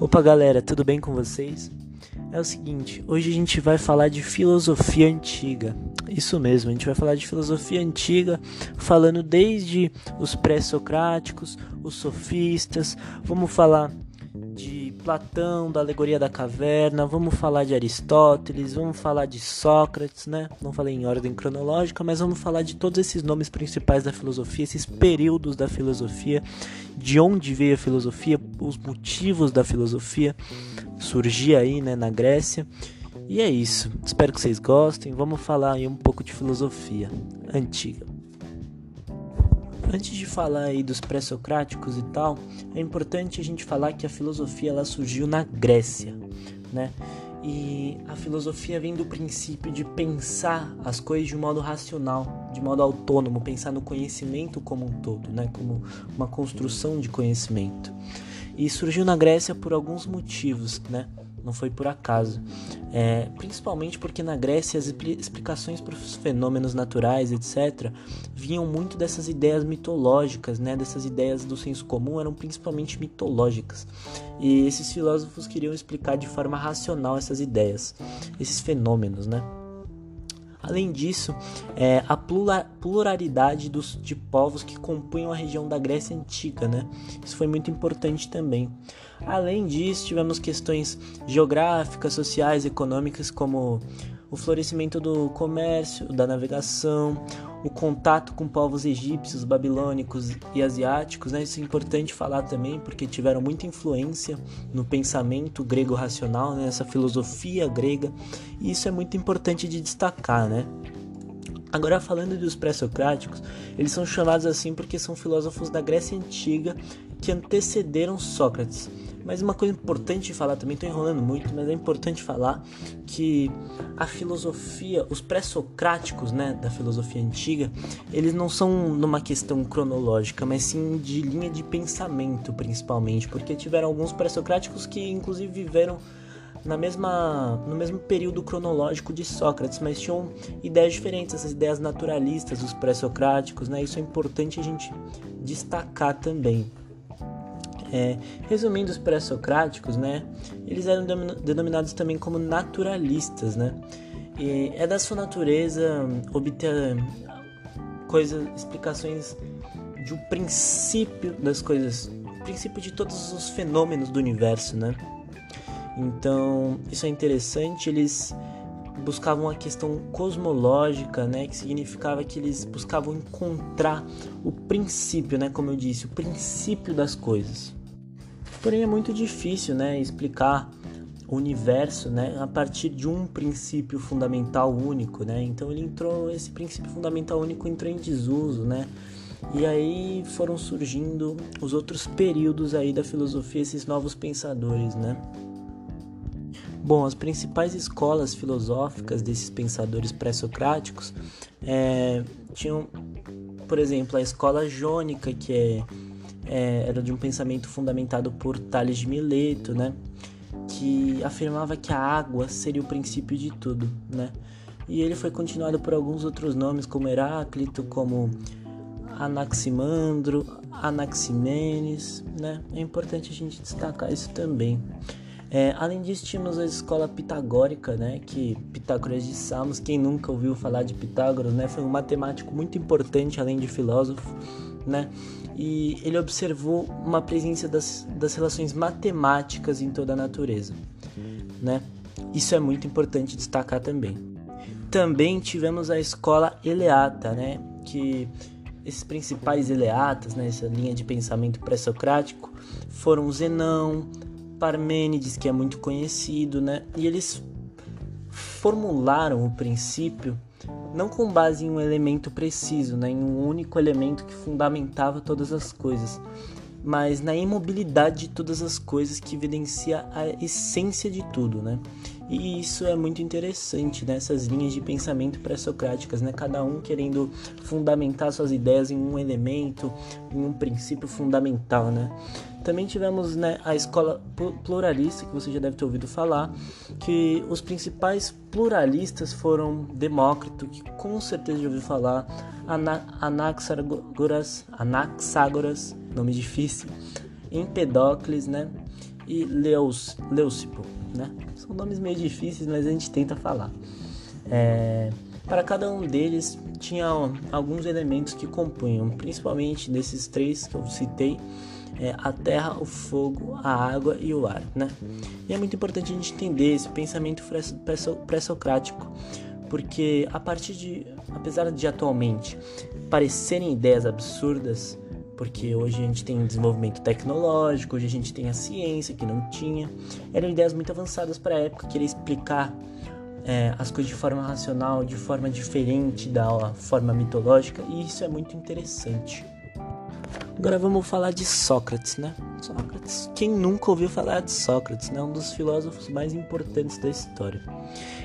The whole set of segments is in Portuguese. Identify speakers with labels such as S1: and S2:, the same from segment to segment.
S1: Opa galera, tudo bem com vocês? É o seguinte, hoje a gente vai falar de filosofia antiga. Isso mesmo, a gente vai falar de filosofia antiga, falando desde os pré-socráticos, os sofistas, vamos falar de Platão, da alegoria da caverna, vamos falar de Aristóteles, vamos falar de Sócrates, né? Não falei em ordem cronológica, mas vamos falar de todos esses nomes principais da filosofia, esses períodos da filosofia, de onde veio a filosofia, os motivos da filosofia surgir aí, né, na Grécia. E é isso. Espero que vocês gostem. Vamos falar aí um pouco de filosofia antiga. Antes de falar aí dos pré-socráticos e tal, é importante a gente falar que a filosofia ela surgiu na Grécia, né? E a filosofia vem do princípio de pensar as coisas de um modo racional, de modo autônomo, pensar no conhecimento como um todo, né? Como uma construção de conhecimento. E surgiu na Grécia por alguns motivos, né? Não foi por acaso. É, principalmente porque na Grécia as explicações para os fenômenos naturais, etc., vinham muito dessas ideias mitológicas, né? dessas ideias do senso comum, eram principalmente mitológicas. E esses filósofos queriam explicar de forma racional essas ideias, esses fenômenos. Né? Além disso, é, a pluralidade dos, de povos que compunham a região da Grécia Antiga, né? Isso foi muito importante também. Além disso, tivemos questões geográficas, sociais, econômicas, como o florescimento do comércio, da navegação, o contato com povos egípcios, babilônicos e asiáticos, né? Isso é importante falar também, porque tiveram muita influência no pensamento grego racional, né? nessa filosofia grega, e isso é muito importante de destacar, né? Agora falando dos pré-socráticos, eles são chamados assim porque são filósofos da Grécia antiga que antecederam Sócrates. Mas uma coisa importante de falar também, estou enrolando muito, mas é importante falar que a filosofia, os pré-socráticos, né, da filosofia antiga, eles não são numa questão cronológica, mas sim de linha de pensamento, principalmente, porque tiveram alguns pré-socráticos que inclusive viveram na mesma, no mesmo período cronológico de Sócrates, mas tinham ideias diferentes, essas ideias naturalistas dos pré-socráticos, né? Isso é importante a gente destacar também. É, resumindo os pré-socráticos, né, eles eram denominados também como naturalistas, né? E é da sua natureza obter coisas, explicações de um princípio das coisas, princípio de todos os fenômenos do universo, né? Então, isso é interessante, eles buscavam a questão cosmológica, né, que significava que eles buscavam encontrar o princípio, né, como eu disse, o princípio das coisas. Porém é muito difícil, né, explicar o universo, né, a partir de um princípio fundamental único, né? Então ele entrou, esse princípio fundamental único entrou em desuso, né? E aí foram surgindo os outros períodos aí da filosofia, esses novos pensadores, né? Bom, as principais escolas filosóficas desses pensadores pré-socráticos é, tinham, por exemplo, a escola jônica, que é é, era de um pensamento fundamentado por Tales de Mileto, né? Que afirmava que a água seria o princípio de tudo, né? E ele foi continuado por alguns outros nomes, como Heráclito, como Anaximandro, Anaximenes, né? É importante a gente destacar isso também. É, além disso, tínhamos a escola pitagórica, né? Que Pitágoras de Samos, quem nunca ouviu falar de Pitágoras, né? Foi um matemático muito importante, além de filósofo, né? E ele observou uma presença das, das relações matemáticas em toda a natureza, né? Isso é muito importante destacar também. Também tivemos a escola eleata, né? Que esses principais eleatas, né? Essa linha de pensamento pré-socrático foram Zenão, Parmênides, que é muito conhecido, né? E eles formularam o princípio não com base em um elemento preciso, né, em um único elemento que fundamentava todas as coisas, mas na imobilidade de todas as coisas que evidencia a essência de tudo, né? E isso é muito interessante, né? Essas linhas de pensamento pré-socráticas, né? Cada um querendo fundamentar suas ideias em um elemento, em um princípio fundamental, né? Também tivemos né, a escola pluralista, que você já deve ter ouvido falar, que os principais pluralistas foram Demócrito, que com certeza já ouviu falar, Anaxagoras, Anaxágoras, nome difícil, Empedocles, né? e Leus, Leucipo, né? São nomes meio difíceis, mas a gente tenta falar. É, para cada um deles tinha alguns elementos que compunham, principalmente desses três que eu citei, é, a terra, o fogo, a água e o ar, né? E é muito importante a gente entender esse pensamento pré-socrático, porque a partir de, apesar de atualmente parecerem ideias absurdas, porque hoje a gente tem desenvolvimento tecnológico, hoje a gente tem a ciência que não tinha, eram ideias muito avançadas para a época, querer explicar é, as coisas de forma racional, de forma diferente da forma mitológica, e isso é muito interessante. Agora vamos falar de Sócrates, né? Sócrates. Quem nunca ouviu falar de Sócrates, né? Um dos filósofos mais importantes da história.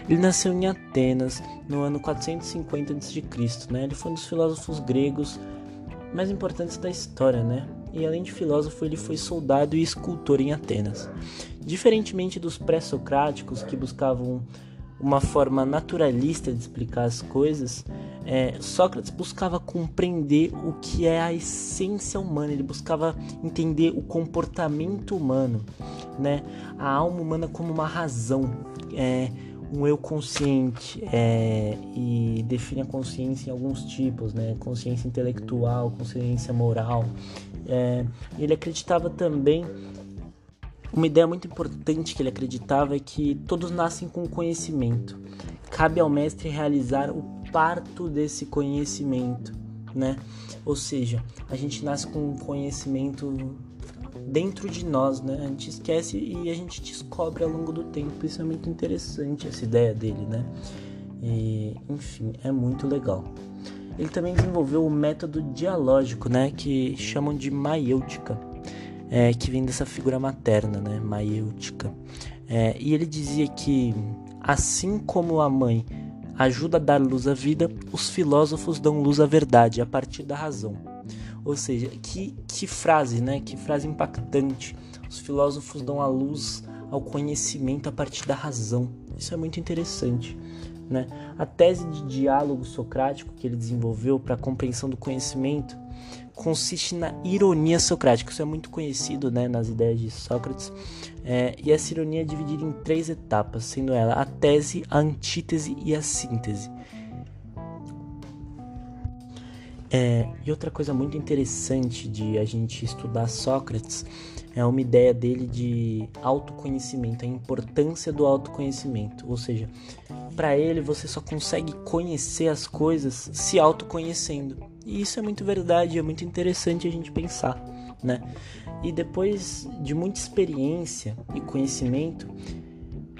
S1: Ele nasceu em Atenas no ano 450 a.C., né? Ele foi um dos filósofos gregos mais importantes da história, né? E além de filósofo, ele foi soldado e escultor em Atenas. Diferentemente dos pré-socráticos que buscavam uma forma naturalista de explicar as coisas, é, Sócrates buscava compreender o que é a essência humana, ele buscava entender o comportamento humano, né? a alma humana como uma razão, é, um eu consciente, é, e define a consciência em alguns tipos, né? consciência intelectual, consciência moral. É, ele acreditava também uma ideia muito importante que ele acreditava é que todos nascem com conhecimento. Cabe ao mestre realizar o parto desse conhecimento, né? Ou seja, a gente nasce com um conhecimento dentro de nós, né? A gente esquece e a gente descobre ao longo do tempo. Isso é muito interessante essa ideia dele, né? E, enfim, é muito legal. Ele também desenvolveu o método dialógico, né? Que chamam de maiêutica é, que vem dessa figura materna, né, maiêutica. É, e ele dizia que, assim como a mãe ajuda a dar luz à vida, os filósofos dão luz à verdade a partir da razão. Ou seja, que, que frase, né? Que frase impactante. Os filósofos dão a luz ao conhecimento a partir da razão. Isso é muito interessante. Né? A tese de diálogo socrático que ele desenvolveu para a compreensão do conhecimento consiste na ironia socrática. Isso é muito conhecido né, nas ideias de Sócrates. É, e essa ironia é dividida em três etapas, sendo ela a tese, a antítese e a síntese. É, e outra coisa muito interessante de a gente estudar Sócrates é uma ideia dele de autoconhecimento, a importância do autoconhecimento. Ou seja, para ele você só consegue conhecer as coisas se autoconhecendo. E isso é muito verdade, é muito interessante a gente pensar, né? E depois de muita experiência e conhecimento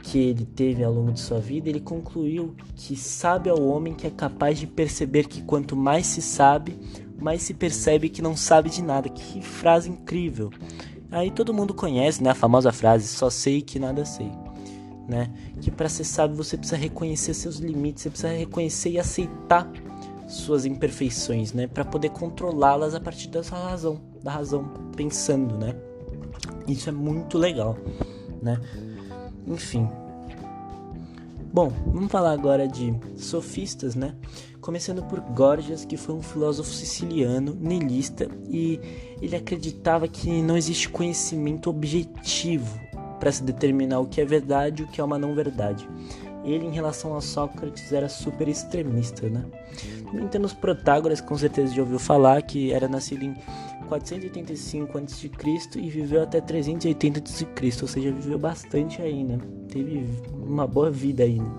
S1: que ele teve ao longo de sua vida, ele concluiu que sabe ao homem que é capaz de perceber que quanto mais se sabe, mais se percebe que não sabe de nada. Que frase incrível! Aí todo mundo conhece, né, a famosa frase: só sei que nada sei. Né? Que para ser sábio você precisa reconhecer seus limites, você precisa reconhecer e aceitar suas imperfeições, né, para poder controlá-las a partir dessa razão, da razão, pensando, né? Isso é muito legal, né? Enfim. Bom, vamos falar agora de sofistas, né? Começando por Gorgias, que foi um filósofo siciliano, nilista, e ele acreditava que não existe conhecimento objetivo para se determinar o que é verdade e o que é uma não verdade ele em relação a Sócrates era super extremista, né? Também temos Protágoras, com certeza já ouviu falar, que era nascido em 485 a.C. e viveu até 380 a.C., ou seja, viveu bastante aí, né? Teve uma boa vida aí, né?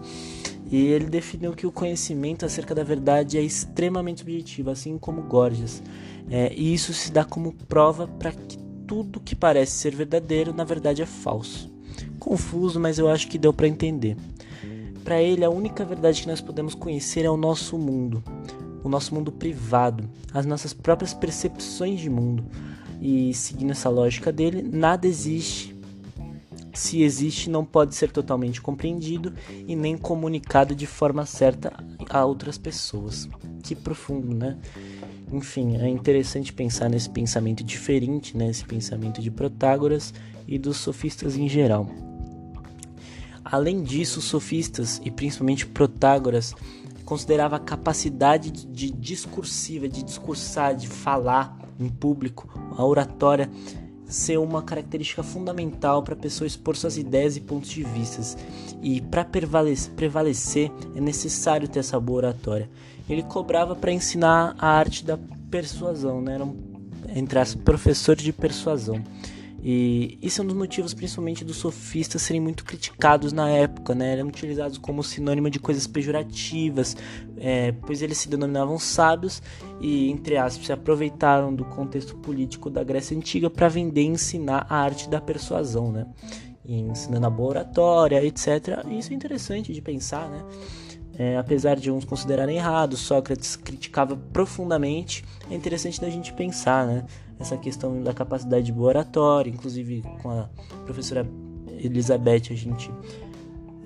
S1: E ele definiu que o conhecimento acerca da verdade é extremamente subjetivo, assim como Gorgias. É, e isso se dá como prova para que tudo que parece ser verdadeiro, na verdade, é falso. Confuso, mas eu acho que deu para entender. Para ele, a única verdade que nós podemos conhecer é o nosso mundo, o nosso mundo privado, as nossas próprias percepções de mundo. E seguindo essa lógica dele, nada existe. Se existe, não pode ser totalmente compreendido e nem comunicado de forma certa a outras pessoas. Que profundo, né? Enfim, é interessante pensar nesse pensamento diferente, né? pensamento de Protágoras e dos sofistas em geral. Além disso, os sofistas e principalmente Protágoras considerava a capacidade de discursiva, de discursar, de falar em público, a oratória ser uma característica fundamental para a pessoa expor suas ideias e pontos de vista. E para prevalecer, prevalecer é necessário ter essa boa oratória. Ele cobrava para ensinar a arte da persuasão, né? Era um, entre as professores de persuasão. E isso é um dos motivos, principalmente, dos sofistas serem muito criticados na época, né? Eram utilizados como sinônimo de coisas pejorativas, é, pois eles se denominavam sábios e, entre aspas, se aproveitaram do contexto político da Grécia Antiga para vender e ensinar a arte da persuasão, né? E ensinando a boa oratória, etc. Isso é interessante de pensar, né? É, apesar de uns considerarem errado, Sócrates criticava profundamente. É interessante da gente pensar, né? essa questão da capacidade de boa oratória, inclusive com a professora Elizabeth a gente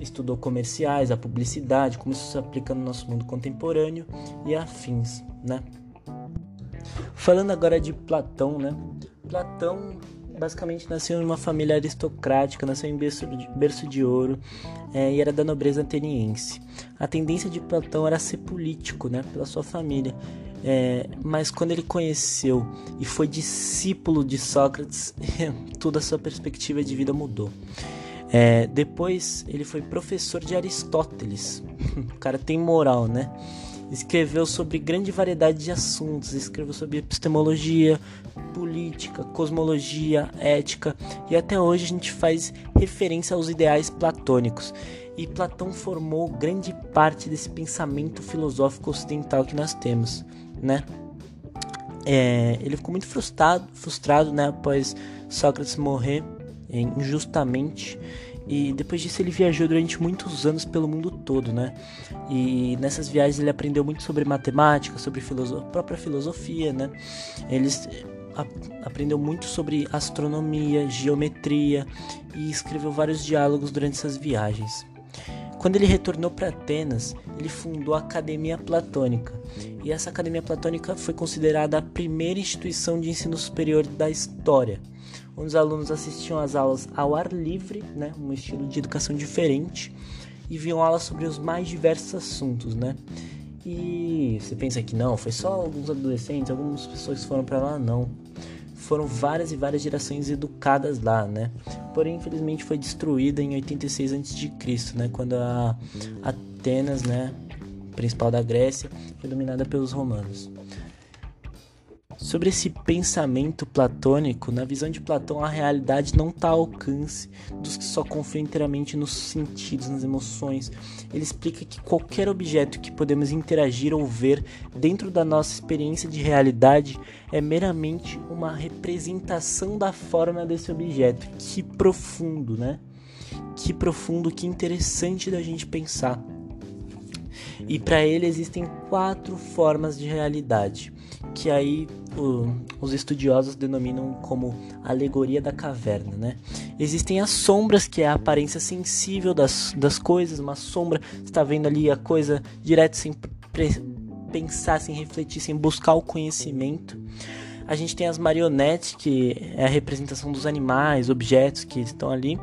S1: estudou comerciais, a publicidade, como isso se aplica no nosso mundo contemporâneo e afins, né? Falando agora de Platão, né? Platão basicamente nasceu em uma família aristocrática, nasceu em berço de, berço de ouro é, e era da nobreza ateniense. A tendência de Platão era ser político, né? Pela sua família. É, mas quando ele conheceu e foi discípulo de Sócrates, toda a sua perspectiva de vida mudou. É, depois ele foi professor de Aristóteles. o cara tem moral, né? Escreveu sobre grande variedade de assuntos, escreveu sobre epistemologia, política, cosmologia, ética, e até hoje a gente faz referência aos ideais platônicos. E Platão formou grande parte desse pensamento filosófico ocidental que nós temos né? É, ele ficou muito frustrado, frustrado, né, após Sócrates morrer é, injustamente. E depois disso ele viajou durante muitos anos pelo mundo todo, né? E nessas viagens ele aprendeu muito sobre matemática, sobre filoso própria filosofia, né? Ele aprendeu muito sobre astronomia, geometria e escreveu vários diálogos durante essas viagens. Quando ele retornou para Atenas, ele fundou a Academia Platônica. E essa Academia Platônica foi considerada a primeira instituição de ensino superior da história, onde os alunos assistiam às aulas ao ar livre, né, um estilo de educação diferente, e viam aulas sobre os mais diversos assuntos, né? E você pensa que não, foi só alguns adolescentes, algumas pessoas que foram para lá, não foram várias e várias gerações educadas lá, né? Porém, infelizmente foi destruída em 86 a.C., né, quando a Atenas, né, principal da Grécia, foi dominada pelos romanos. Sobre esse pensamento platônico, na visão de Platão, a realidade não está ao alcance dos que só confiam inteiramente nos sentidos, nas emoções. Ele explica que qualquer objeto que podemos interagir ou ver dentro da nossa experiência de realidade é meramente uma representação da forma desse objeto. Que profundo, né? Que profundo, que interessante da gente pensar. E para ele existem quatro formas de realidade, que aí o, os estudiosos denominam como alegoria da caverna, né? Existem as sombras, que é a aparência sensível das, das coisas, uma sombra, está vendo ali a coisa direto sem pensar, sem refletir, sem buscar o conhecimento. A gente tem as marionetes, que é a representação dos animais, objetos que estão ali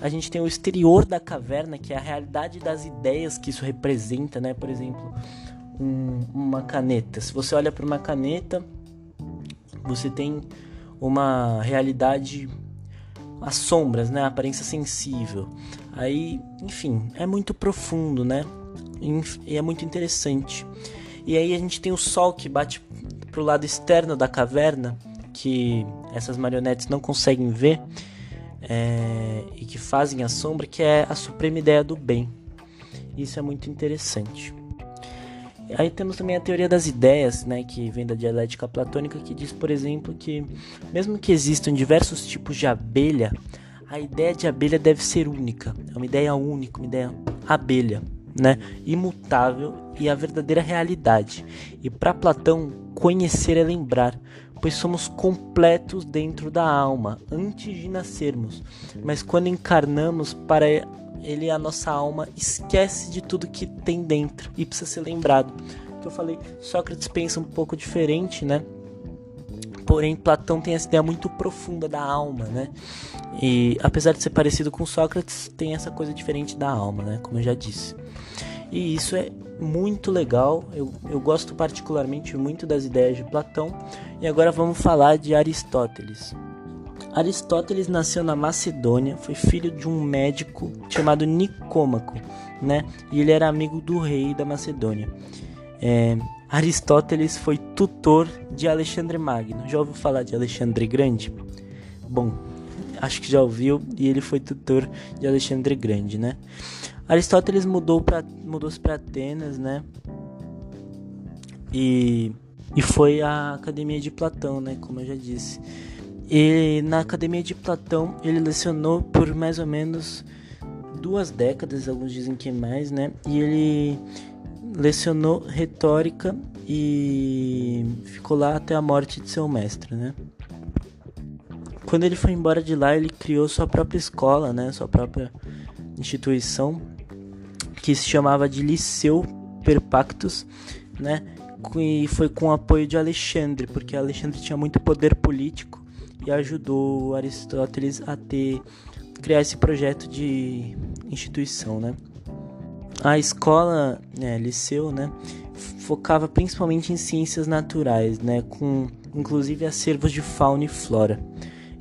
S1: a gente tem o exterior da caverna, que é a realidade das ideias que isso representa, né? Por exemplo, um, uma caneta. Se você olha para uma caneta, você tem uma realidade as sombras, né? A aparência sensível. Aí, enfim, é muito profundo, né? E é muito interessante. E aí a gente tem o sol que bate pro lado externo da caverna, que essas marionetes não conseguem ver é, e que fazem a sombra, que é a suprema ideia do bem. Isso é muito interessante. Aí temos também a teoria das ideias, né, que vem da dialética platônica, que diz, por exemplo, que mesmo que existam diversos tipos de abelha, a ideia de abelha deve ser única. É uma ideia única, uma ideia abelha, né, imutável e a verdadeira realidade. E para Platão, conhecer é lembrar, pois somos completos dentro da alma antes de nascermos, mas quando encarnamos para ele a nossa alma esquece de tudo que tem dentro e precisa ser lembrado. Que eu falei, Sócrates pensa um pouco diferente, né? Porém, Platão tem essa ideia muito profunda da alma, né? E apesar de ser parecido com Sócrates, tem essa coisa diferente da alma, né? Como eu já disse. E isso é muito legal. Eu, eu gosto particularmente muito das ideias de Platão. E agora vamos falar de Aristóteles. Aristóteles nasceu na Macedônia, foi filho de um médico chamado Nicômaco, né? E ele era amigo do rei da Macedônia. É, Aristóteles foi tutor de Alexandre Magno. Já ouviu falar de Alexandre Grande? Bom, acho que já ouviu e ele foi tutor de Alexandre Grande, né? Aristóteles mudou para mudou-se para Atenas, né? E e foi à academia de Platão, né? Como eu já disse. E na academia de Platão ele lecionou por mais ou menos duas décadas, alguns dizem que mais, né? E ele lecionou retórica e ficou lá até a morte de seu mestre, né? Quando ele foi embora de lá, ele criou sua própria escola, né? Sua própria instituição que se chamava de Liceu Perpactus, né? E foi com o apoio de Alexandre, porque Alexandre tinha muito poder político e ajudou Aristóteles a ter criar esse projeto de instituição, né? A escola, né, liceu, né, focava principalmente em ciências naturais, né, com inclusive acervos de fauna e flora.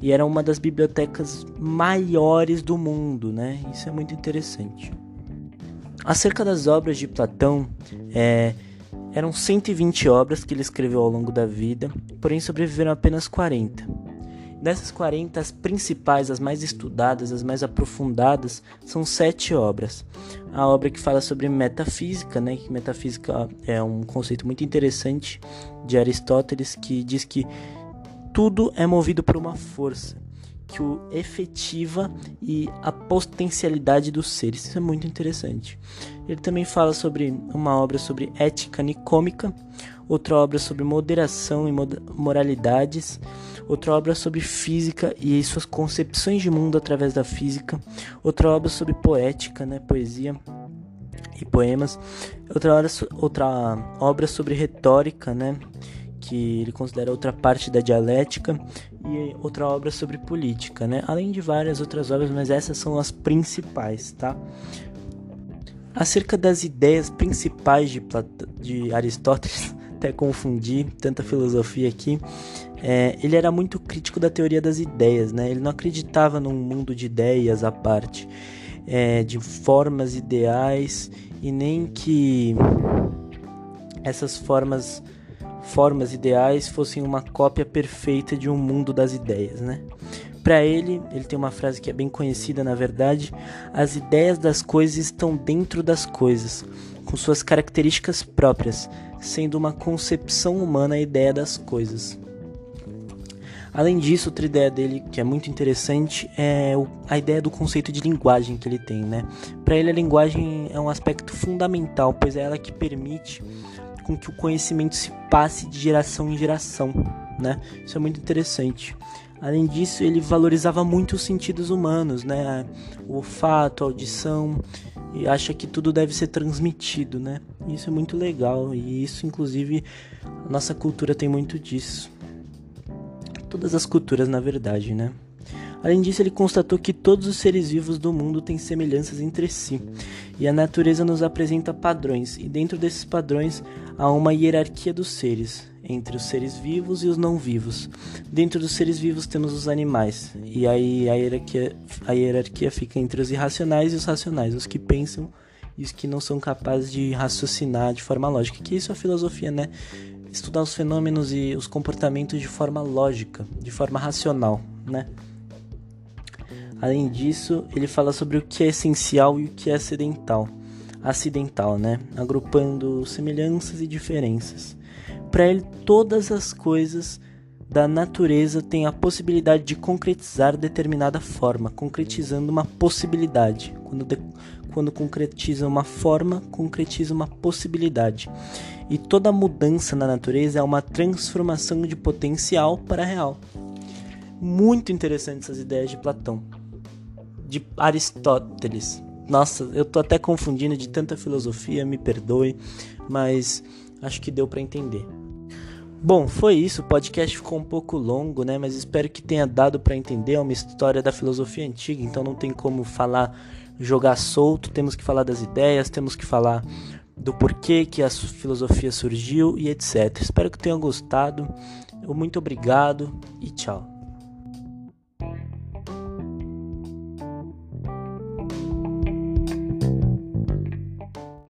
S1: E era uma das bibliotecas maiores do mundo, né? Isso é muito interessante. Acerca das obras de Platão, é, eram 120 obras que ele escreveu ao longo da vida, porém sobreviveram apenas 40. Dessas 40, as principais, as mais estudadas, as mais aprofundadas, são sete obras. A obra que fala sobre metafísica, né, que metafísica é um conceito muito interessante de Aristóteles, que diz que tudo é movido por uma força que o efetiva e a potencialidade dos seres. Isso é muito interessante. Ele também fala sobre uma obra sobre ética nicômica, outra obra sobre moderação e moralidades, outra obra sobre física e suas concepções de mundo através da física, outra obra sobre poética, né, poesia e poemas, outra obra, outra obra sobre retórica, né, que ele considera outra parte da dialética e outra obra sobre política, né? Além de várias outras obras, mas essas são as principais, tá? Acerca das ideias principais de, Plat de Aristóteles, até confundi tanta filosofia aqui, é, ele era muito crítico da teoria das ideias, né? Ele não acreditava num mundo de ideias à parte, é, de formas ideais e nem que essas formas formas ideais fossem uma cópia perfeita de um mundo das ideias, né? Para ele, ele tem uma frase que é bem conhecida, na verdade: as ideias das coisas estão dentro das coisas, com suas características próprias, sendo uma concepção humana a ideia das coisas. Além disso, outra ideia dele que é muito interessante é a ideia do conceito de linguagem que ele tem, né? Para ele a linguagem é um aspecto fundamental, pois é ela que permite com que o conhecimento se passe de geração em geração, né? Isso é muito interessante. Além disso, ele valorizava muito os sentidos humanos, né? O olfato, a audição, e acha que tudo deve ser transmitido, né? Isso é muito legal e isso, inclusive, a nossa cultura tem muito disso. Todas as culturas, na verdade, né? Além disso, ele constatou que todos os seres vivos do mundo têm semelhanças entre si, e a natureza nos apresenta padrões, e dentro desses padrões há uma hierarquia dos seres, entre os seres vivos e os não vivos. Dentro dos seres vivos temos os animais, e aí a hierarquia, a hierarquia fica entre os irracionais e os racionais, os que pensam e os que não são capazes de raciocinar de forma lógica. Que isso é a filosofia, né? Estudar os fenômenos e os comportamentos de forma lógica, de forma racional, né? Além disso, ele fala sobre o que é essencial e o que é acidental, acidental, né? Agrupando semelhanças e diferenças. Para ele, todas as coisas da natureza têm a possibilidade de concretizar determinada forma, concretizando uma possibilidade. Quando, de, quando concretiza uma forma, concretiza uma possibilidade. E toda mudança na natureza é uma transformação de potencial para real. Muito interessante essas ideias de Platão de Aristóteles. Nossa, eu tô até confundindo de tanta filosofia, me perdoe, mas acho que deu para entender. Bom, foi isso. O podcast ficou um pouco longo, né? Mas espero que tenha dado para entender. É uma história da filosofia antiga, então não tem como falar, jogar solto. Temos que falar das ideias, temos que falar do porquê que a filosofia surgiu e etc. Espero que tenham gostado. Muito obrigado e tchau.